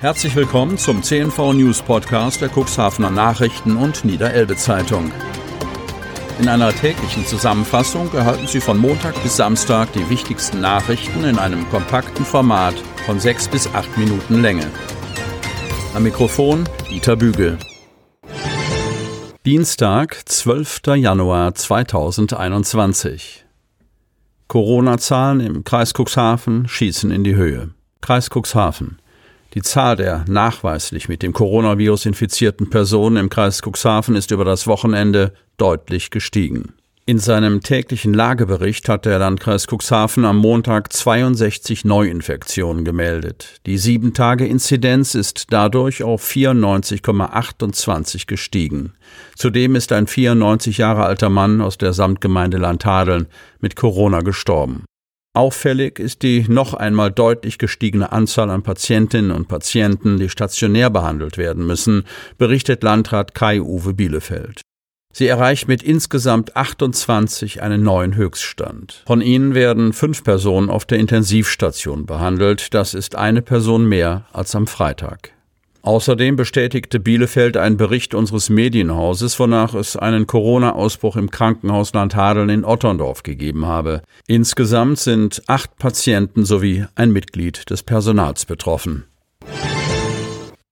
Herzlich willkommen zum CNV News Podcast der Cuxhavener Nachrichten und Niederelbe Zeitung. In einer täglichen Zusammenfassung erhalten Sie von Montag bis Samstag die wichtigsten Nachrichten in einem kompakten Format von sechs bis acht Minuten Länge. Am Mikrofon Dieter Bügel. Dienstag, 12. Januar 2021. Corona-Zahlen im Kreis Cuxhaven schießen in die Höhe. Kreis Cuxhaven. Die Zahl der nachweislich mit dem Coronavirus infizierten Personen im Kreis Cuxhaven ist über das Wochenende deutlich gestiegen. In seinem täglichen Lagebericht hat der Landkreis Cuxhaven am Montag 62 Neuinfektionen gemeldet. Die 7-Tage-Inzidenz ist dadurch auf 94,28 gestiegen. Zudem ist ein 94 Jahre alter Mann aus der Samtgemeinde Landhadeln mit Corona gestorben. Auffällig ist die noch einmal deutlich gestiegene Anzahl an Patientinnen und Patienten, die stationär behandelt werden müssen, berichtet Landrat Kai-Uwe Bielefeld. Sie erreicht mit insgesamt 28 einen neuen Höchststand. Von ihnen werden fünf Personen auf der Intensivstation behandelt. Das ist eine Person mehr als am Freitag. Außerdem bestätigte Bielefeld einen Bericht unseres Medienhauses, wonach es einen Corona-Ausbruch im Krankenhaus Landhadeln in Otterndorf gegeben habe. Insgesamt sind acht Patienten sowie ein Mitglied des Personals betroffen.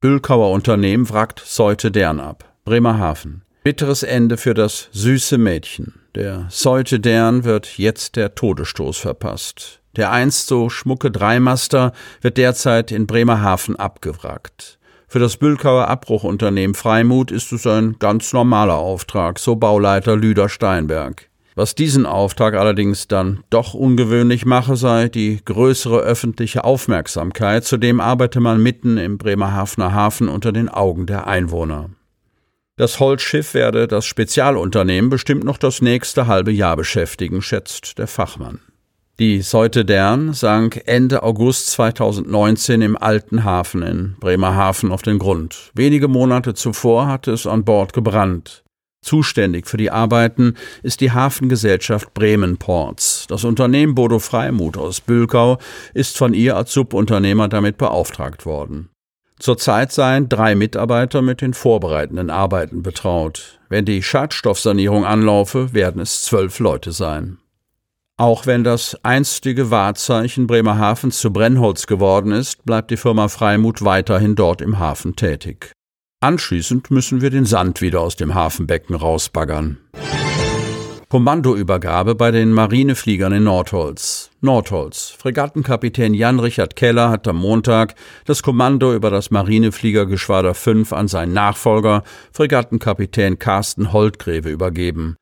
Bülkauer Unternehmen wrackt Seute Dern ab. Bremerhaven. Bitteres Ende für das süße Mädchen. Der Seute Dern wird jetzt der Todesstoß verpasst. Der einst so schmucke Dreimaster wird derzeit in Bremerhaven abgewrackt. Für das Bülkauer Abbruchunternehmen Freimut ist es ein ganz normaler Auftrag, so Bauleiter Lüder Steinberg. Was diesen Auftrag allerdings dann doch ungewöhnlich mache, sei die größere öffentliche Aufmerksamkeit, zudem arbeite man mitten im Bremerhavener Hafen unter den Augen der Einwohner. Das Holzschiff werde das Spezialunternehmen bestimmt noch das nächste halbe Jahr beschäftigen, schätzt der Fachmann. Die Seute Dern sank Ende August 2019 im Alten Hafen in Bremerhaven auf den Grund. Wenige Monate zuvor hatte es an Bord gebrannt. Zuständig für die Arbeiten ist die Hafengesellschaft Bremen Ports. Das Unternehmen Bodo Freimut aus Bülkau ist von ihr als Subunternehmer damit beauftragt worden. Zurzeit seien drei Mitarbeiter mit den vorbereitenden Arbeiten betraut. Wenn die Schadstoffsanierung anlaufe, werden es zwölf Leute sein. Auch wenn das einstige Wahrzeichen Bremerhaven zu Brennholz geworden ist, bleibt die Firma Freimut weiterhin dort im Hafen tätig. Anschließend müssen wir den Sand wieder aus dem Hafenbecken rausbaggern. Kommandoübergabe bei den Marinefliegern in Nordholz. Nordholz. Fregattenkapitän Jan-Richard Keller hat am Montag das Kommando über das Marinefliegergeschwader 5 an seinen Nachfolger, Fregattenkapitän Carsten Holtgreve, übergeben.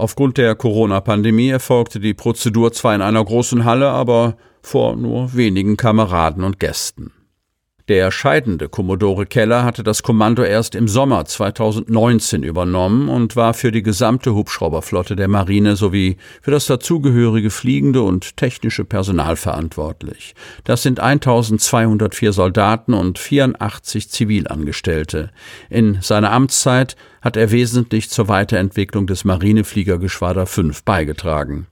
Aufgrund der Corona-Pandemie erfolgte die Prozedur zwar in einer großen Halle, aber vor nur wenigen Kameraden und Gästen. Der scheidende Kommodore Keller hatte das Kommando erst im Sommer 2019 übernommen und war für die gesamte Hubschrauberflotte der Marine sowie für das dazugehörige fliegende und technische Personal verantwortlich. Das sind 1204 Soldaten und 84 Zivilangestellte. In seiner Amtszeit hat er wesentlich zur Weiterentwicklung des Marinefliegergeschwader 5 beigetragen.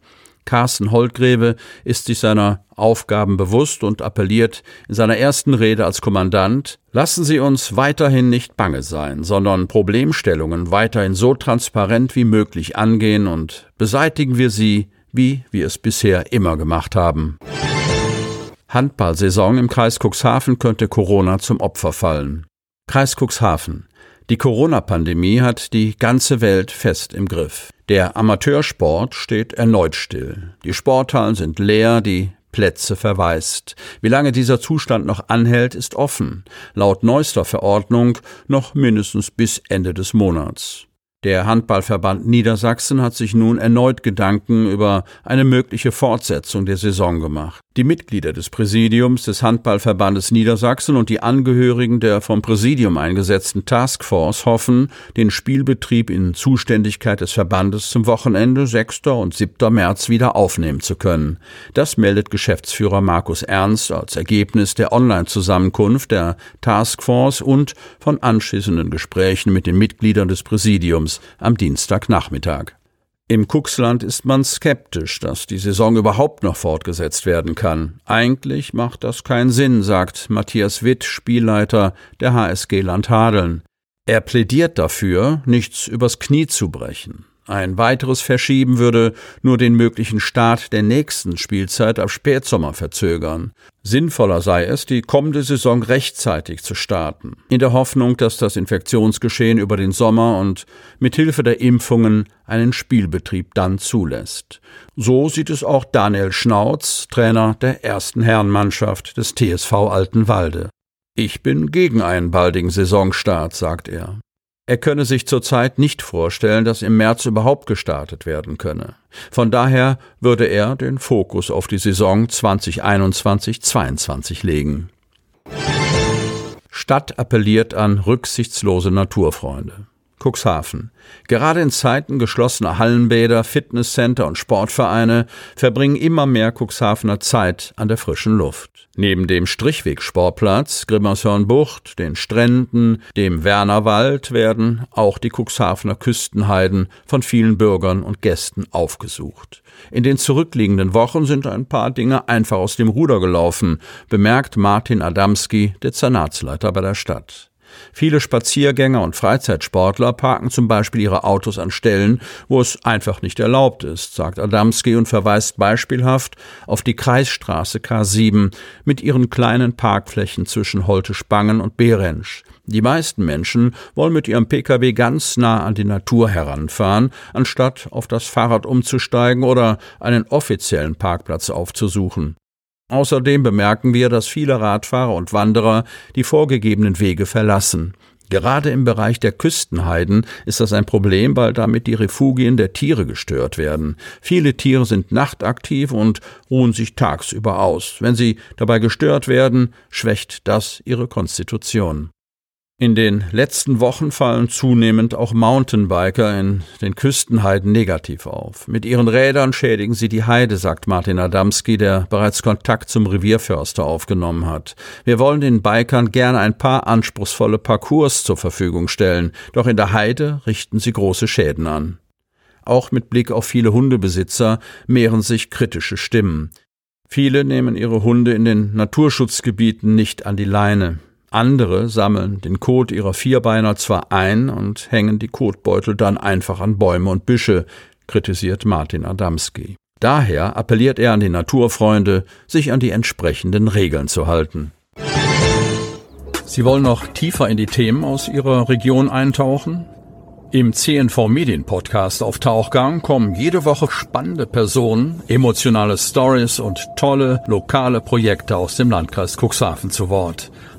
Carsten Holtgreve ist sich seiner Aufgaben bewusst und appelliert in seiner ersten Rede als Kommandant, lassen Sie uns weiterhin nicht bange sein, sondern Problemstellungen weiterhin so transparent wie möglich angehen und beseitigen wir sie, wie wir es bisher immer gemacht haben. Handballsaison im Kreis Cuxhaven könnte Corona zum Opfer fallen. Kreis Cuxhaven. Die Corona-Pandemie hat die ganze Welt fest im Griff. Der Amateursport steht erneut still. Die Sporthallen sind leer, die Plätze verwaist. Wie lange dieser Zustand noch anhält, ist offen. Laut neuester Verordnung noch mindestens bis Ende des Monats. Der Handballverband Niedersachsen hat sich nun erneut Gedanken über eine mögliche Fortsetzung der Saison gemacht. Die Mitglieder des Präsidiums des Handballverbandes Niedersachsen und die Angehörigen der vom Präsidium eingesetzten Taskforce hoffen, den Spielbetrieb in Zuständigkeit des Verbandes zum Wochenende 6. und 7. März wieder aufnehmen zu können. Das meldet Geschäftsführer Markus Ernst als Ergebnis der Online-Zusammenkunft der Taskforce und von anschließenden Gesprächen mit den Mitgliedern des Präsidiums am Dienstagnachmittag. Im Kuxland ist man skeptisch, dass die Saison überhaupt noch fortgesetzt werden kann. Eigentlich macht das keinen Sinn, sagt Matthias Witt, Spielleiter der HSG Landhadeln. Er plädiert dafür, nichts übers Knie zu brechen. Ein weiteres Verschieben würde nur den möglichen Start der nächsten Spielzeit auf Spätsommer verzögern. Sinnvoller sei es, die kommende Saison rechtzeitig zu starten, in der Hoffnung, dass das Infektionsgeschehen über den Sommer und mit Hilfe der Impfungen einen Spielbetrieb dann zulässt. So sieht es auch Daniel Schnauz, Trainer der ersten Herrenmannschaft des TSV Altenwalde. Ich bin gegen einen baldigen Saisonstart, sagt er. Er könne sich zurzeit nicht vorstellen, dass im März überhaupt gestartet werden könne. Von daher würde er den Fokus auf die Saison 2021-22 legen. Stadt appelliert an rücksichtslose Naturfreunde. Cuxhaven. Gerade in Zeiten geschlossener Hallenbäder, Fitnesscenter und Sportvereine verbringen immer mehr Cuxhavener Zeit an der frischen Luft. Neben dem Strichwegsportplatz, Grimmershörnbucht, den Stränden, dem Wernerwald werden auch die Cuxhavener Küstenheiden von vielen Bürgern und Gästen aufgesucht. In den zurückliegenden Wochen sind ein paar Dinge einfach aus dem Ruder gelaufen, bemerkt Martin Adamski, Dezernatsleiter bei der Stadt. Viele Spaziergänger und Freizeitsportler parken zum Beispiel ihre Autos an Stellen, wo es einfach nicht erlaubt ist, sagt Adamski und verweist beispielhaft auf die Kreisstraße K7 mit ihren kleinen Parkflächen zwischen Holte-Spangen und Behrensch. Die meisten Menschen wollen mit ihrem Pkw ganz nah an die Natur heranfahren, anstatt auf das Fahrrad umzusteigen oder einen offiziellen Parkplatz aufzusuchen. Außerdem bemerken wir, dass viele Radfahrer und Wanderer die vorgegebenen Wege verlassen. Gerade im Bereich der Küstenheiden ist das ein Problem, weil damit die Refugien der Tiere gestört werden. Viele Tiere sind nachtaktiv und ruhen sich tagsüber aus. Wenn sie dabei gestört werden, schwächt das ihre Konstitution. In den letzten Wochen fallen zunehmend auch Mountainbiker in den Küstenheiden negativ auf. Mit ihren Rädern schädigen sie die Heide, sagt Martin Adamski, der bereits Kontakt zum Revierförster aufgenommen hat. Wir wollen den Bikern gerne ein paar anspruchsvolle Parcours zur Verfügung stellen, doch in der Heide richten sie große Schäden an. Auch mit Blick auf viele Hundebesitzer mehren sich kritische Stimmen. Viele nehmen ihre Hunde in den Naturschutzgebieten nicht an die Leine. Andere sammeln den Kot ihrer Vierbeiner zwar ein und hängen die Kotbeutel dann einfach an Bäume und Büsche, kritisiert Martin Adamski. Daher appelliert er an die Naturfreunde, sich an die entsprechenden Regeln zu halten. Sie wollen noch tiefer in die Themen aus Ihrer Region eintauchen? Im CNV Medien Podcast auf Tauchgang kommen jede Woche spannende Personen, emotionale Stories und tolle lokale Projekte aus dem Landkreis Cuxhaven zu Wort.